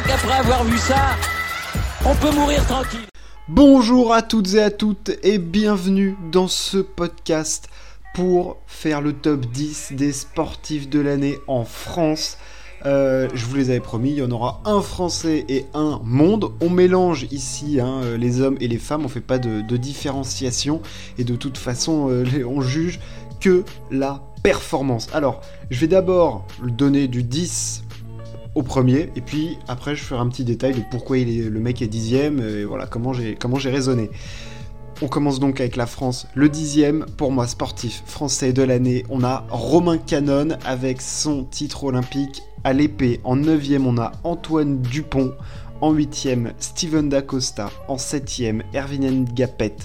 crois qu'après avoir vu ça, on peut mourir tranquille. Bonjour à toutes et à toutes et bienvenue dans ce podcast pour faire le top 10 des sportifs de l'année en France. Euh, je vous les avais promis, il y en aura un français et un monde. On mélange ici hein, euh, les hommes et les femmes, on fait pas de, différenciation et de toute façon euh, on juge que la performance. Alors, je vais d'abord donner du 10 au premier, et puis après je ferai un petit détail de pourquoi le mec est dixième, et voilà comment j'ai raisonné. On commence donc avec la France, le dixième, pour moi sportif français de l'année. On a Romain Canon avec son titre olympique à l'épée. En neuvième, on a Antoine Dupont. En huitième, Steven Dacosta. En septième, Erwin Gapet.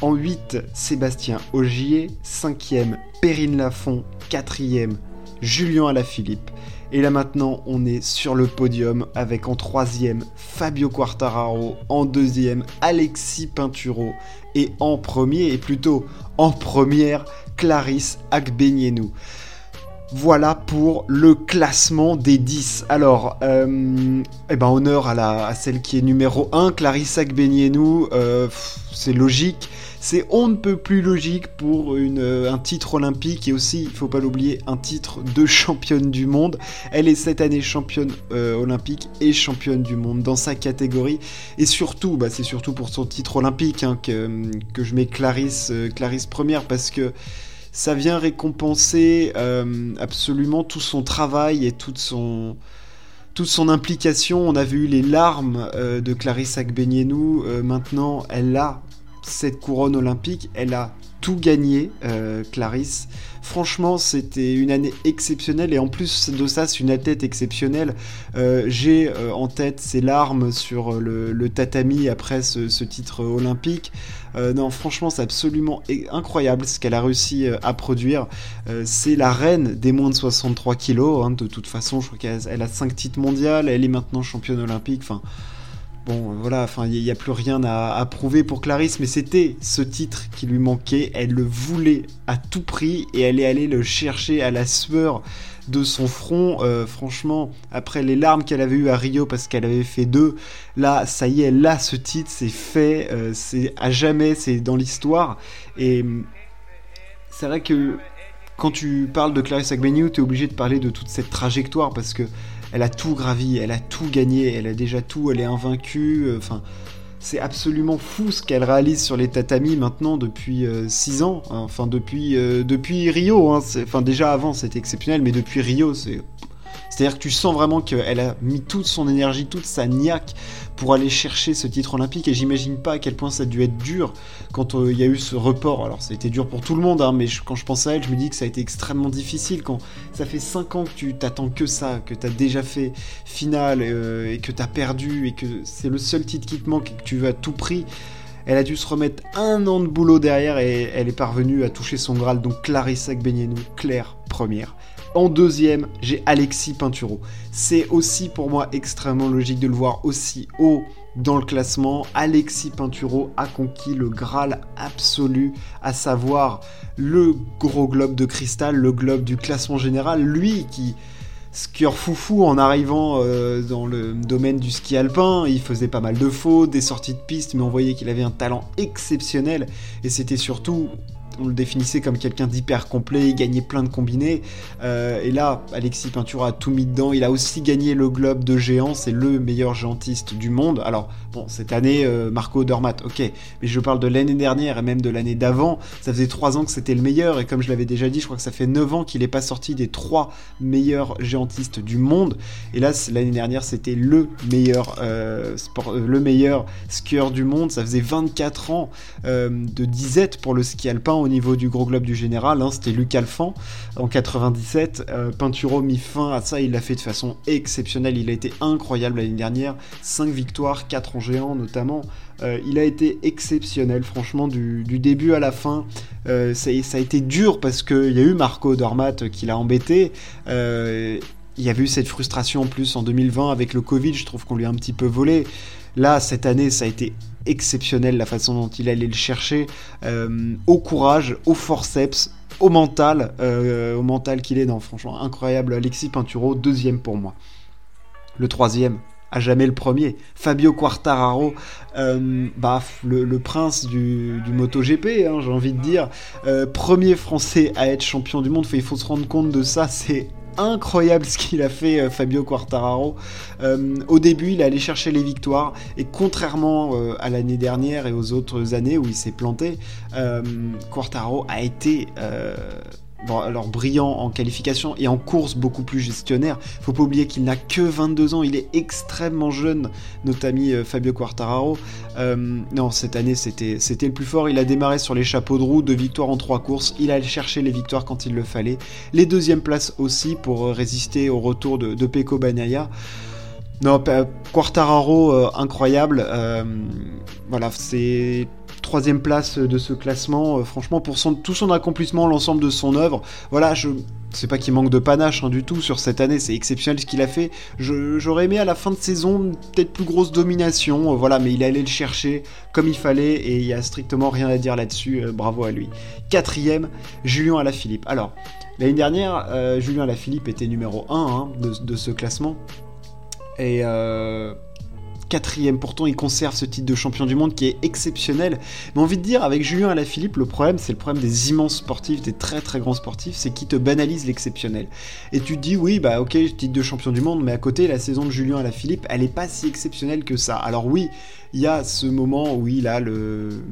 En 8, Sébastien Augier. Cinquième, Perrine Lafont. Quatrième, Julien Alaphilippe. Et là maintenant, on est sur le podium avec en troisième Fabio Quartararo, en deuxième Alexis Pinturo et en premier, et plutôt en première, Clarisse Agbenienou. Voilà pour le classement des 10. Alors, euh, eh ben, honneur à, la, celle qui est numéro 1, Clarisse Agbenienou, euh, c'est logique. C'est on ne peut plus logique pour euh, un titre olympique et aussi, il faut pas l'oublier, un titre de championne du monde. Elle est cette année championne euh, olympique et championne du monde dans sa catégorie. Et surtout, bah, c'est surtout pour son titre olympique hein, que, que, je mets Clarisse, euh, Clarisse première parce que ça vient récompenser absolument tout son travail et toute son toute son implication. On a vu les larmes de Clarisse Agbenienou. maintenant, elle a cette couronne olympique. Elle a tout gagné, euh, Clarisse. Franchement, c'était une année exceptionnelle et en plus de ça, c'est une athlète exceptionnelle. Euh, j'ai euh, en tête ses larmes sur le, tatami après ce, titre olympique. non, franchement, c'est absolument incroyable ce qu'elle a réussi à produire. c'est la reine des moins de 63 kilos. Hein, de toute façon, je crois qu'elle a 5 titres mondiaux. Elle est maintenant championne olympique. Bon, voilà, enfin, il n'y a, plus rien à, prouver pour Clarisse, mais c'était ce titre qui lui manquait. Elle le voulait à tout prix et elle est allée le chercher à la sueur de son front. Euh, franchement, après les larmes qu'elle avait eues à Rio parce qu'elle avait fait deux, là, ça y est, là, ce titre, c'est fait, euh, c'est à jamais, c'est dans l'histoire. Et c'est vrai que quand tu parles de Clarisse Agbenienou, tu es obligé de parler de toute cette trajectoire parce que elle a tout gravi, elle a tout gagné, elle a déjà tout, elle est invaincue. Euh, enfin, c'est absolument fou ce qu'elle réalise sur les tatamis maintenant depuis 6 euh, ans. Hein, enfin, depuis, euh, depuis Rio. Hein, enfin, déjà avant, c'était exceptionnel, mais depuis Rio, c'est c'est-à-dire que tu sens vraiment qu'elle a mis toute son énergie, toute sa niaque pour aller chercher ce titre olympique. Et j'imagine pas à quel point ça a dû être dur quand euh, il y a eu ce report. Alors ça a été dur pour tout le monde, hein, mais quand je pense à elle, je me dis que ça a été extrêmement difficile. Quand ça fait 5 ans que tu t'attends que ça, que tu as déjà fait finale euh, et que tu as perdu et que c'est le seul titre qui te manque et que tu veux à tout prix. Elle a dû se remettre un an de boulot derrière et elle est parvenue à toucher son Graal. Donc Clarissa Gbenienou, Claire première. En deuxième, j'ai Alexis Pinturo. C'est aussi pour moi extrêmement logique de le voir aussi haut dans le classement. Alexis Pinturo a conquis le Graal absolu, à savoir le gros globe de cristal, le globe du classement général. Lui qui skieur foufou en arrivant euh, dans le domaine du ski alpin. Il faisait pas mal de fautes, des sorties de piste, mais on voyait qu'il avait un talent exceptionnel. Et c'était surtout on le définissait comme quelqu'un d'hyper complet, il gagnait plein de combinés. Euh, et là, Alexis Peintura a tout mis dedans. Il a aussi gagné le Globe de géant, c'est le meilleur géantiste du monde. Alors, bon, cette année, euh, Marco Dormat, ok, mais je parle de l'année dernière et même de l'année d'avant. Ça faisait trois ans que c'était le meilleur, et comme je l'avais déjà dit, je crois que ça fait 9 ans qu'il n'est pas sorti des trois meilleurs géantistes du monde. Et là, l'année dernière, c'était le meilleur, euh, le meilleur skieur du monde. Ça faisait 24 ans de disette pour le ski alpin niveau du gros globe du général, hein, c'était Luc Alphand en 97. Euh, Pinturo mit fin à ça, il l'a fait de façon exceptionnelle, il a été incroyable l'année dernière, 5 victoires, 4 en géant notamment. Euh, il a été exceptionnel, franchement, du, début à la fin. Euh, ça, a été dur parce qu'il y a eu Marco Dormat qui l'a embêté. Il y a eu cette frustration en plus en 2020 avec le Covid, je trouve qu'on lui a un petit peu volé. Là, cette année, ça a été exceptionnel la façon dont il allait le chercher, euh, au courage, au forceps, au mental, euh, au mental qu'il est. dans franchement, incroyable. Alexis Pinturo, deuxième pour moi. Le troisième, à jamais le premier. Fabio Quartararo, euh, le, prince du, du MotoGP, hein, j'ai envie de dire. Euh, premier français à être champion du monde, il faut se rendre compte de ça, c'est incroyable ce qu'il a fait euh, Fabio Quartararo. au début, il allait chercher les victoires et contrairement à l'année dernière et aux autres années où il s'est planté, Quartararo a été alors brillant en qualification et en course beaucoup plus gestionnaire. Faut pas oublier qu'il n'a que 22 ans, il est extrêmement jeune, notre ami euh, Fabio Quartararo. Euh, non, cette année c'était le plus fort. Il a démarré sur les chapeaux de roue, de victoires en trois courses. Il a cherché les victoires quand il le fallait. Les deuxièmes places aussi pour euh, résister au retour de, de Pecco Bagnaia. Non, Quartararo, incroyable. voilà, c'est troisième place de ce classement. Euh, franchement, pour son, tout son accomplissement, l'ensemble de son œuvre, voilà, je c'est pas qu'il manque de panache hein, du tout sur cette année, c'est exceptionnel ce qu'il a fait. J'aurais aimé à la fin de saison peut-être plus grosse domination, euh, voilà, mais il allait le chercher comme il fallait et il y a strictement rien à dire là-dessus. Euh, bravo à lui. Quatrième, Julien Alaphilippe. Alors l'année dernière, Julien Alaphilippe était numéro 1 hein, de, de, ce classement et quatrième. Pourtant, il conserve ce titre de champion du monde qui est exceptionnel. Mais envie de dire, avec Julien Alaphilippe, le problème, c'est le problème des immenses sportifs, des très très grands sportifs, c'est qu'ils te banalisent l'exceptionnel. Et tu te dis, oui, bah ok, titre de champion du monde, mais à côté, la saison de Julien Alaphilippe, elle est pas si exceptionnelle que ça. Alors oui, il y a ce moment où il a le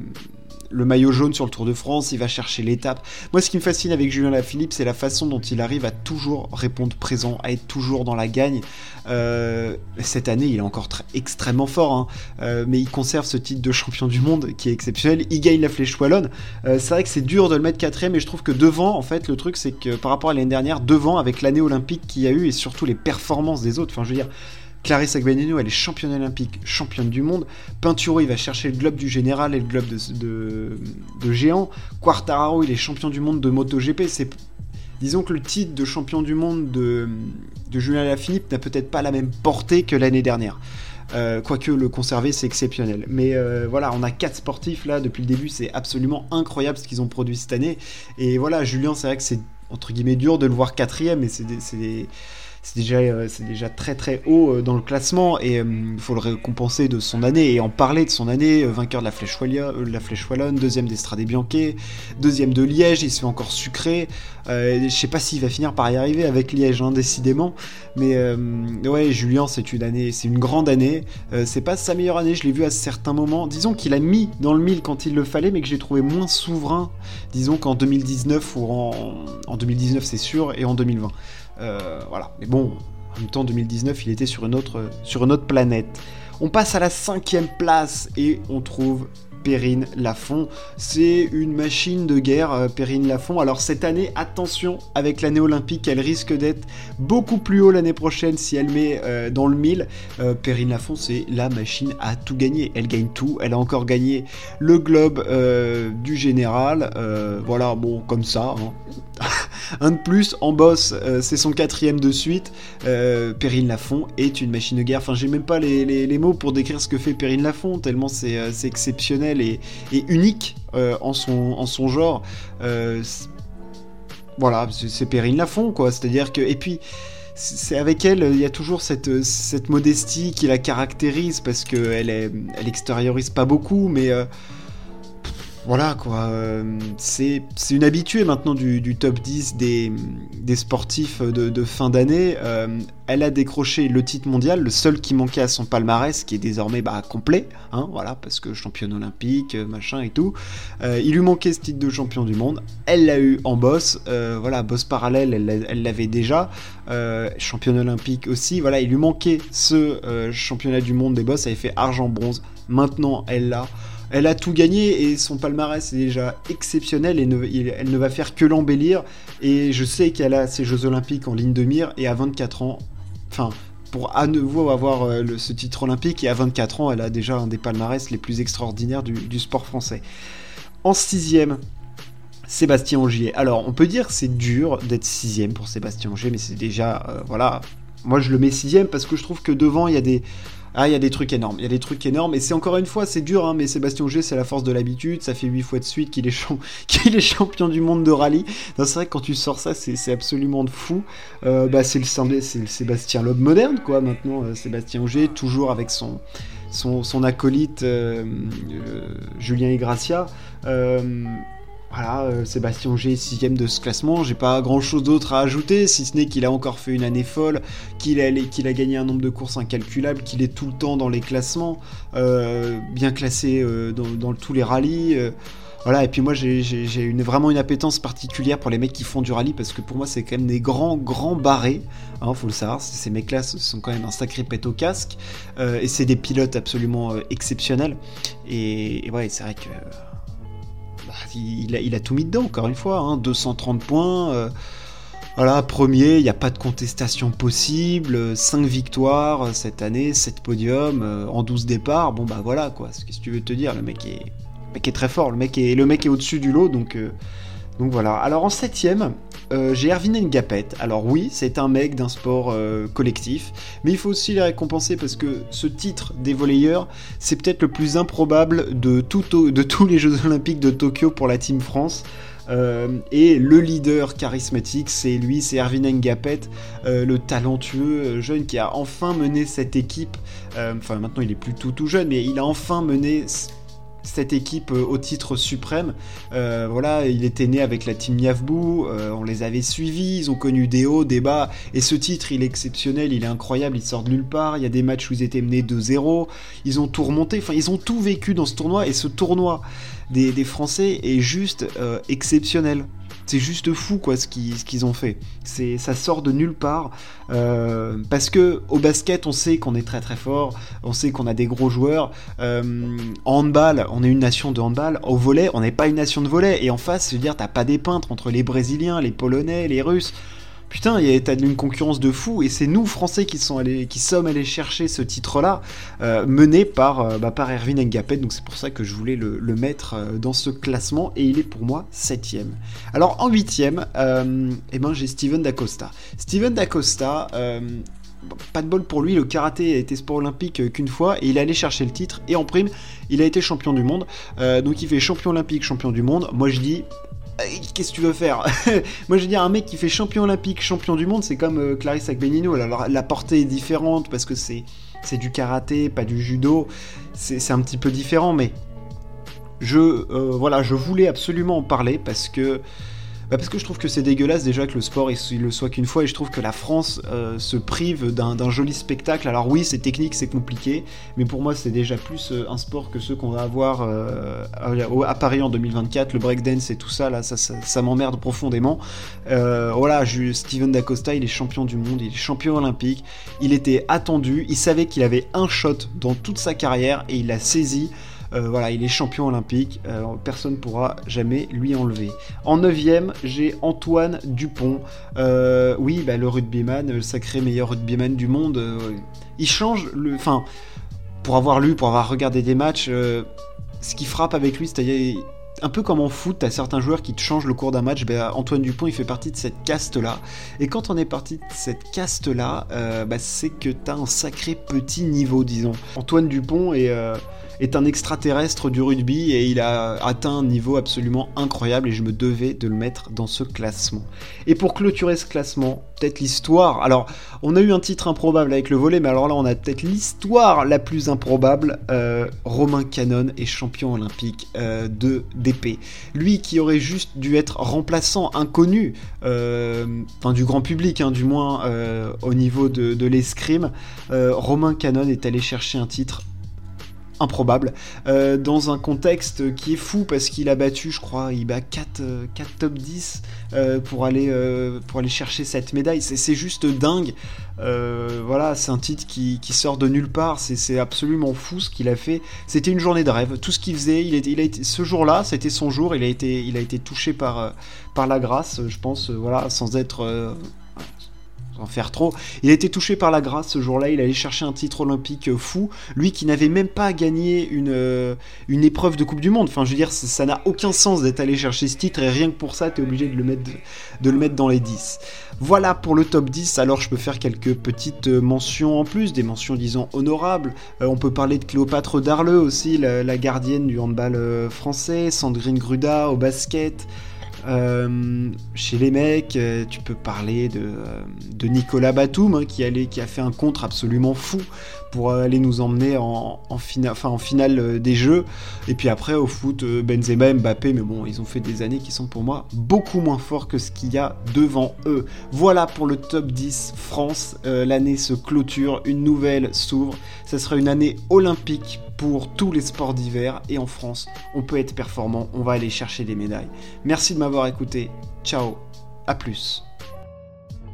le maillot jaune sur le Tour de France, il va chercher l'étape. Moi, ce qui me fascine avec Julien Lafilippe, c'est la façon dont il arrive à toujours répondre présent, à être toujours dans la gagne. Euh, cette année, il est encore extrêmement fort, hein. euh, mais il conserve ce titre de champion du monde qui est exceptionnel. Il gagne la flèche wallonne. Euh, c'est vrai que c'est dur de le mettre quatrième, mais je trouve que devant, en fait, le truc, c'est que par rapport à l'année dernière, devant, avec l'année olympique qu'il y a eu et surtout les performances des autres, enfin, je veux dire, Clarisse Agbenino, elle est championne olympique, championne du monde. Pinturo, il va chercher le globe du général et le globe de, géant. Quartararo, il est champion du monde de MotoGP. C'est, disons que le titre de champion du monde de, de Julien Lafilippe n'a peut-être pas la même portée que l'année dernière. Euh, quoique le conserver, c'est exceptionnel. Mais euh, voilà, on a quatre sportifs là depuis le début, c'est absolument incroyable ce qu'ils ont produit cette année. Et voilà, Julien, c'est vrai que c'est entre guillemets dur de le voir quatrième, mais c'est des c'est déjà, euh, déjà très très haut euh, dans le classement et euh, il faut le récompenser de son année et en parler de son année. vainqueur de la Flèche, Wallonne, deuxième d'Estrade Bianche, deuxième de Liège, il se fait encore sucré. je sais pas s'il va finir par y arriver avec Liège, hein, décidément. Mais ouais, Julien, c'est une année, c'est une grande année. c'est pas sa meilleure année, je l'ai vu à certains moments. Disons qu'il a mis dans le mille quand il le fallait, mais que j'ai trouvé moins souverain, disons qu'en 2019 ou en 2019 c'est sûr, et en 2020. Euh, voilà. Mais bon, en même temps, 2019, il était sur une autre, sur une autre planète. On passe à la cinquième place et on trouve Perrine Lafont. C'est une machine de guerre, euh, Perrine Lafont. Alors cette année, attention, avec l'année olympique, elle risque d'être beaucoup plus haut l'année prochaine si elle met euh, dans le mille. Euh, Perrine Lafont, c'est la machine à tout gagner. Elle gagne tout. Elle a encore gagné le globe du général. voilà, bon, comme ça. Hein. Un de plus, en boss, c'est son quatrième de suite. Perrine Lafont est une machine de guerre. Enfin, j'ai même pas les, les, mots pour décrire ce que fait Perrine Lafont, tellement c'est exceptionnel et, unique euh, en, son, en son genre. Euh, voilà, c'est Perrine Lafont, quoi. C'est-à-dire que. Et puis c'est avec elle, il y a toujours cette, cette modestie qui la caractérise parce qu'elle elle extériorise pas beaucoup, mais euh, voilà quoi, euh, c'est une habituée maintenant du, top 10 des, sportifs de, fin d'année. Euh, elle a décroché le titre mondial, le seul qui manquait à son palmarès, qui est désormais bah, complet, hein, voilà, parce que championne olympique, euh, machin et tout. il lui manquait ce titre de champion du monde, elle l'a eu en boss, voilà, boss parallèle, elle l'avait déjà, championne olympique aussi, voilà, il lui manquait ce championnat du monde des boss, elle avait fait argent-bronze, maintenant elle l'a. Elle a tout gagné et son palmarès est déjà exceptionnel et elle ne va faire que l'embellir. Et je sais qu'elle a ses Jeux Olympiques en ligne de mire et à 24 ans, enfin, pour à nouveau avoir euh, ce titre olympique et à 24 ans, elle a déjà un des palmarès les plus extraordinaires du, sport français. En sixième, Sébastien Ogier. Alors, on peut dire c'est dur d'être sixième pour Sébastien Ogier, mais c'est déjà, euh, voilà, moi je le mets sixième parce que je trouve que devant il y a des ah, il y a des trucs énormes, il y a des trucs énormes, et c'est encore une fois, c'est dur, hein, mais Sébastien Auger, c'est la force de l'habitude, ça fait 8 fois de suite qu'il est, qu'il est, champion du monde de rallye. C'est vrai que quand tu sors ça, c'est absolument de fou. Euh, bah, c'est le, le, Sébastien Loeb moderne, quoi, maintenant, euh, Sébastien Auger, toujours avec son, son, son acolyte euh, Julien Igracia. Voilà, euh, Sébastien Auger, sixième de ce classement. J'ai pas grand chose d'autre à ajouter, si ce n'est qu'il a encore fait une année folle, qu'il a, a gagné un nombre de courses incalculable, qu'il est tout le temps dans les classements, euh, bien classé euh, dans, tous les rallyes. voilà, et puis moi j'ai, vraiment une appétence particulière pour les mecs qui font du rallye parce que pour moi c'est quand même des grands, grands barrés. Hein, faut le savoir, ces mecs-là sont quand même un sacré pet au casque et c'est des pilotes absolument exceptionnels. Et, et ouais, c'est vrai que il a, tout mis dedans, encore une fois. 230 hein, points. Euh, voilà, premier, il n'y a pas de contestation possible. 5 victoires euh, cette année, 7 podiums euh, en 12 départs. Bon, bah voilà, quoi. Qu'est-ce que tu veux te dire Le mec est, très fort. Le mec le mec est au-dessus du lot, donc. Donc voilà. Alors en septième, euh, j'ai Erwin Ngapet. Alors oui, c'est un mec d'un sport euh, collectif, mais il faut aussi les récompenser parce que ce titre des volleyeurs, c'est peut-être le plus improbable de, tous les Jeux Olympiques de Tokyo pour la Team France. Euh, et le leader charismatique, c'est lui, c'est Erwin Ngapet, le talentueux jeune qui a enfin mené cette équipe. Enfin, maintenant il est plus tout jeune, mais il a enfin mené cette équipe euh, au titre suprême. Euh, voilà, il était né avec la team Yavbou, euh, on les avait suivis, ils ont connu des hauts, des bas, et ce titre, il est exceptionnel, il est incroyable, il sort de nulle part, il y a des matchs où ils étaient menés 2-0, ils ont tout remonté, enfin ils ont tout vécu dans ce tournoi, et ce tournoi des, Français est juste exceptionnel c'est juste fou quoi ce qu'ils ont fait. C'est ça sort de nulle part euh, parce que au basket on sait qu'on est très très fort, on sait qu'on a des gros joueurs. Euh, en handball on est une nation de handball. Au volet on n'est pas une nation de volet et en face je veux dire t'as pas des peintres entre les Brésiliens, les Polonais, les Russes. Putain, il y a une concurrence de fou et c'est nous Français qui, sommes allés chercher ce titre-là, euh, mené par, euh, bah, par Erwin Engapet. Donc c'est pour ça que je voulais le, mettre euh, dans ce classement et il est pour moi septième. Alors en huitième, eh ben j'ai Steven Dacosta. Steven Dacosta. pas de bol pour lui, le karaté a été sport olympique qu'une fois et il est allé chercher le titre et en prime il a été champion du monde. donc il fait champion olympique, champion du monde. Moi je dis qu'est-ce que tu veux faire Moi, je veux dire, un mec qui fait champion olympique, champion du monde, c'est comme euh, Clarisse Agbenino. La portée est différente parce que c'est c'est du karaté, pas du judo. C'est un petit peu différent, mais je euh, voilà, je voulais absolument en parler parce que bah, parce que je trouve que c'est dégueulasse déjà que le sport il, le soit qu'une fois et je trouve que la France euh, se prive d'un joli spectacle. Alors oui, c'est technique, c'est compliqué, mais pour moi c'est déjà plus euh, un sport que ceux qu'on va avoir euh, à Paris en 2024, le breakdance et tout ça, là, ça, m'emmerde profondément. voilà, je, Steven Dacosta, il est champion du monde, il est champion olympique, il était attendu, il savait qu'il avait un shot dans toute sa carrière et il l'a saisi. Euh, voilà, il est champion olympique, euh, personne ne pourra jamais lui enlever. En 9 j'ai Antoine Dupont. Euh, oui, bah, le rugbyman, le sacré meilleur rugbyman du monde. il change le. Enfin, pour avoir lu, pour avoir regardé des matchs, ce qui frappe avec lui, c'est-à-dire un peu comme en foot, t'as certains joueurs qui te changent le cours d'un match. Ben, Antoine Dupont, il fait partie de cette caste-là. Et quand on est parti de cette caste-là, ben, c'est que t'as un sacré petit niveau, disons. Antoine Dupont est, est un extraterrestre du rugby et il a atteint un niveau absolument incroyable et je me devais de le mettre dans ce classement. Et pour clôturer ce classement, peut-être l'histoire. Alors, on a eu un titre improbable avec le volet, mais alors là, on a peut-être l'histoire la plus improbable. Euh, Romain Canon est champion olympique euh, de d'épée. Lui qui aurait juste dû être remplaçant inconnu, euh, du grand public, hein, du moins au niveau de, de l'escrime. Romain Canon est allé chercher un titre improbable, euh, dans un contexte qui est fou parce qu'il a battu, je crois, il bat 4, 4 top 10 euh, pour, aller, euh, chercher cette médaille. C'est juste dingue. voilà, c'est un titre qui, sort de nulle part. C'est absolument fou ce qu'il a fait. C'était une journée de rêve. Tout ce qu'il faisait, il, il a été, ce jour-là, c'était son jour. Il a été, il a été touché par, par la grâce, je pense, voilà, sans être en faire trop. Il a été touché par la grâce ce jour-là, il allait chercher un titre olympique euh, fou, lui qui n'avait même pas gagné une, euh, épreuve de Coupe du Monde. Enfin, je veux dire, ça n'a aucun sens d'être allé chercher ce titre et rien que pour ça, tu es obligé de le, mettre, dans les 10. Voilà pour le top 10, alors je peux faire quelques petites euh, mentions en plus, des mentions disons honorables. on peut parler de Cléopâtre Darleux aussi, la, la gardienne du handball français, Sandrine Gruda au basket. Euh, chez les mecs, euh, tu peux parler de, euh, Nicolas Batum hein, qui, a fait un contre absolument fou pour aller nous emmener en finale des jeux. Et puis après, au foot, Benzema, Mbappé, mais bon, ils ont fait des années qui sont pour moi beaucoup moins forts que ce qu'il y a devant eux. Voilà pour le top 10 France. L'année se clôture, une nouvelle s'ouvre. Ce sera une année olympique pour tous les sports d'hiver et en France, on peut être performant, on va aller chercher des médailles. Merci de m'avoir écouté, ciao, à plus.